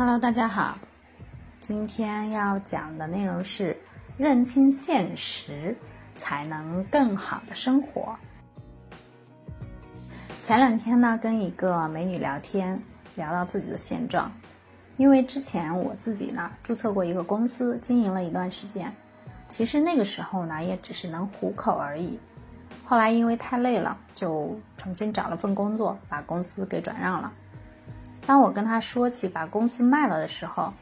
Hello，大家好，今天要讲的内容是认清现实，才能更好的生活。前两天呢，跟一个美女聊天，聊到自己的现状，因为之前我自己呢注册过一个公司，经营了一段时间，其实那个时候呢也只是能糊口而已。后来因为太累了，就重新找了份工作，把公司给转让了。当我跟他说起把公司卖了的时候，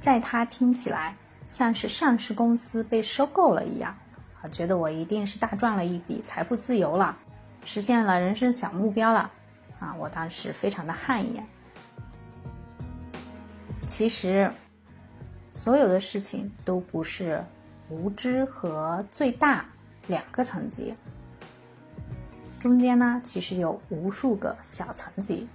在他听起来像是上市公司被收购了一样，啊，觉得我一定是大赚了一笔，财富自由了，实现了人生小目标了，啊，我当时非常的汗颜。其实，所有的事情都不是无知和最大两个层级，中间呢，其实有无数个小层级。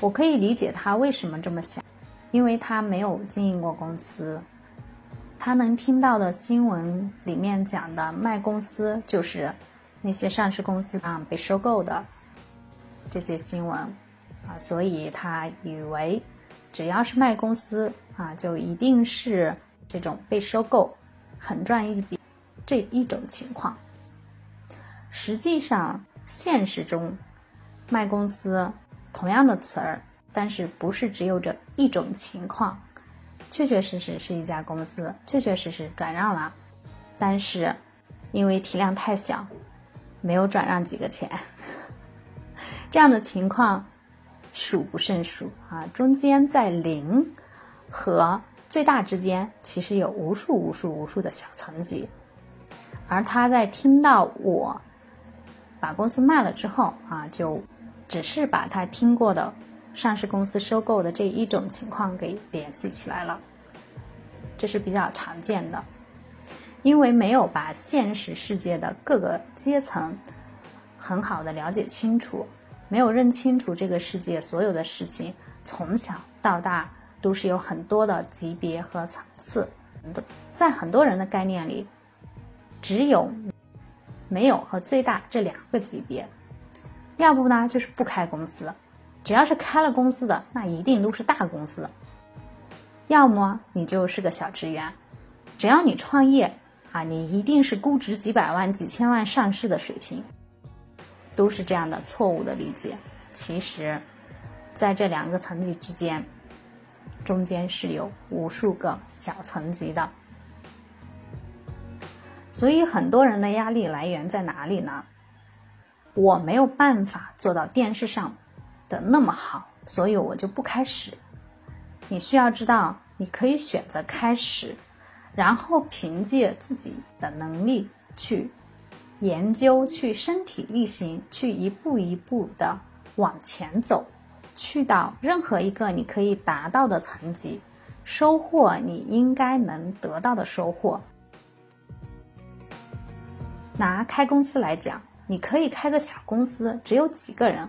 我可以理解他为什么这么想，因为他没有经营过公司，他能听到的新闻里面讲的卖公司，就是那些上市公司啊被收购的这些新闻啊，所以他以为只要是卖公司啊，就一定是这种被收购很赚一笔这一种情况。实际上，现实中卖公司。同样的词儿，但是不是只有这一种情况？确确实实是一家公司，确确实实转让了，但是因为体量太小，没有转让几个钱。这样的情况数不胜数啊！中间在零和最大之间，其实有无数无数无数的小层级。而他在听到我把公司卖了之后啊，就。只是把他听过的上市公司收购的这一种情况给联系起来了，这是比较常见的，因为没有把现实世界的各个阶层很好的了解清楚，没有认清楚这个世界所有的事情从小到大都是有很多的级别和层次，在很多人的概念里，只有没有和最大这两个级别。要不呢，就是不开公司，只要是开了公司的，那一定都是大公司。要么你就是个小职员，只要你创业啊，你一定是估值几百万、几千万上市的水平，都是这样的错误的理解。其实，在这两个层级之间，中间是有无数个小层级的。所以，很多人的压力来源在哪里呢？我没有办法做到电视上的那么好，所以我就不开始。你需要知道，你可以选择开始，然后凭借自己的能力去研究、去身体力行、去一步一步的往前走，去到任何一个你可以达到的层级，收获你应该能得到的收获。拿开公司来讲。你可以开个小公司，只有几个人，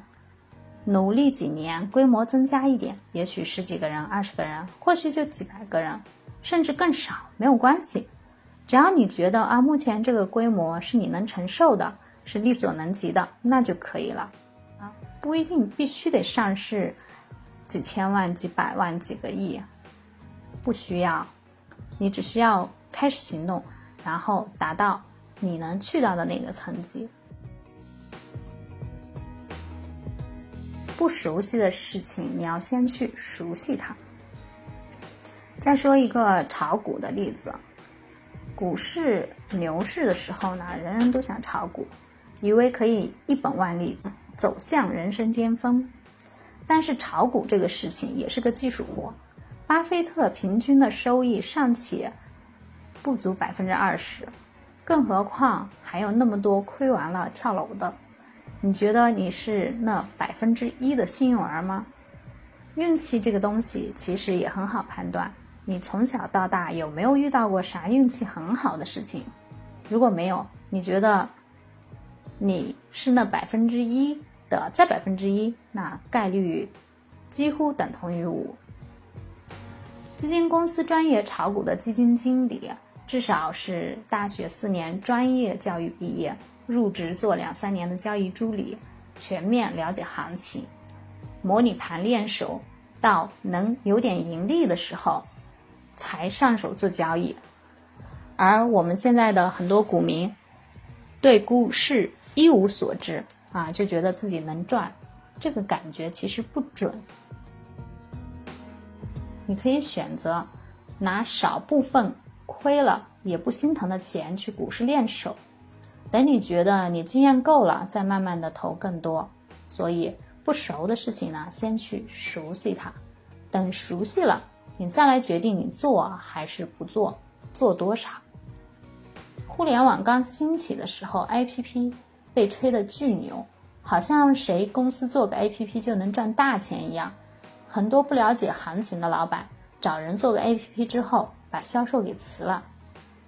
努力几年，规模增加一点，也许十几个人、二十个人，或许就几百个人，甚至更少，没有关系。只要你觉得啊，目前这个规模是你能承受的，是力所能及的，那就可以了。啊，不一定必须得上市，几千万、几百万、几个亿，不需要，你只需要开始行动，然后达到你能去到的那个层级。不熟悉的事情，你要先去熟悉它。再说一个炒股的例子，股市牛市的时候呢，人人都想炒股，以为可以一本万利，走向人生巅峰。但是炒股这个事情也是个技术活，巴菲特平均的收益尚且不足百分之二十，更何况还有那么多亏完了跳楼的。你觉得你是那百分之一的幸运儿吗？运气这个东西其实也很好判断。你从小到大有没有遇到过啥运气很好的事情？如果没有，你觉得你是那百分之一的再百分之一，那概率几乎等同于五。基金公司专业炒股的基金经理，至少是大学四年专业教育毕业。入职做两三年的交易助理，全面了解行情，模拟盘练手，到能有点盈利的时候才上手做交易。而我们现在的很多股民对股市一无所知啊，就觉得自己能赚，这个感觉其实不准。你可以选择拿少部分亏了也不心疼的钱去股市练手，等你觉得你经验够了，再慢慢的投更多。所以不熟的事情呢，先去熟悉它，等熟悉了，你再来决定你做还是不做，做多少。互联网刚兴起的时候，APP 被吹得巨牛，好像谁公司做个 APP 就能赚大钱一样。很多不了解行情的老板找人做个 APP 之后，把销售给辞了。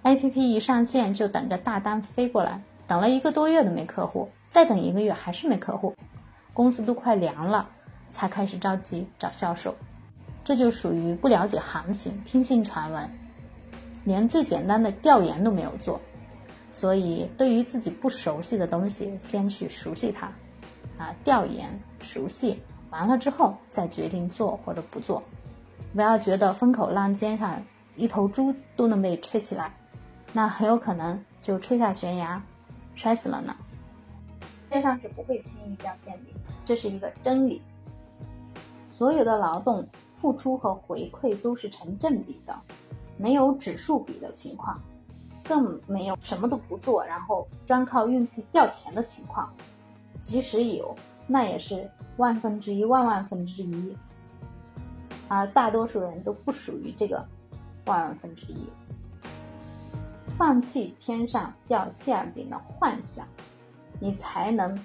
APP 一上线就等着大单飞过来，等了一个多月都没客户，再等一个月还是没客户，公司都快凉了，才开始着急找销售。这就属于不了解行情，听信传闻，连最简单的调研都没有做。所以，对于自己不熟悉的东西，先去熟悉它，啊，调研熟悉。完了之后再决定做或者不做，不要觉得风口浪尖上一头猪都能被吹起来，那很有可能就吹下悬崖，摔死了呢。世界上是不会轻易掉馅饼，这是一个真理。所有的劳动付出和回馈都是成正比的，没有指数比的情况，更没有什么都不做然后专靠运气掉钱的情况，即使有。那也是万分之一万万分之一，而大多数人都不属于这个万万分之一。放弃天上掉馅饼的幻想，你才能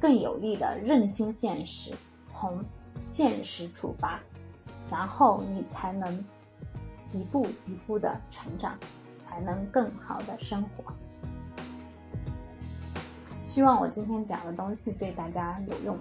更有力的认清现实，从现实出发，然后你才能一步一步的成长，才能更好的生活。希望我今天讲的东西对大家有用。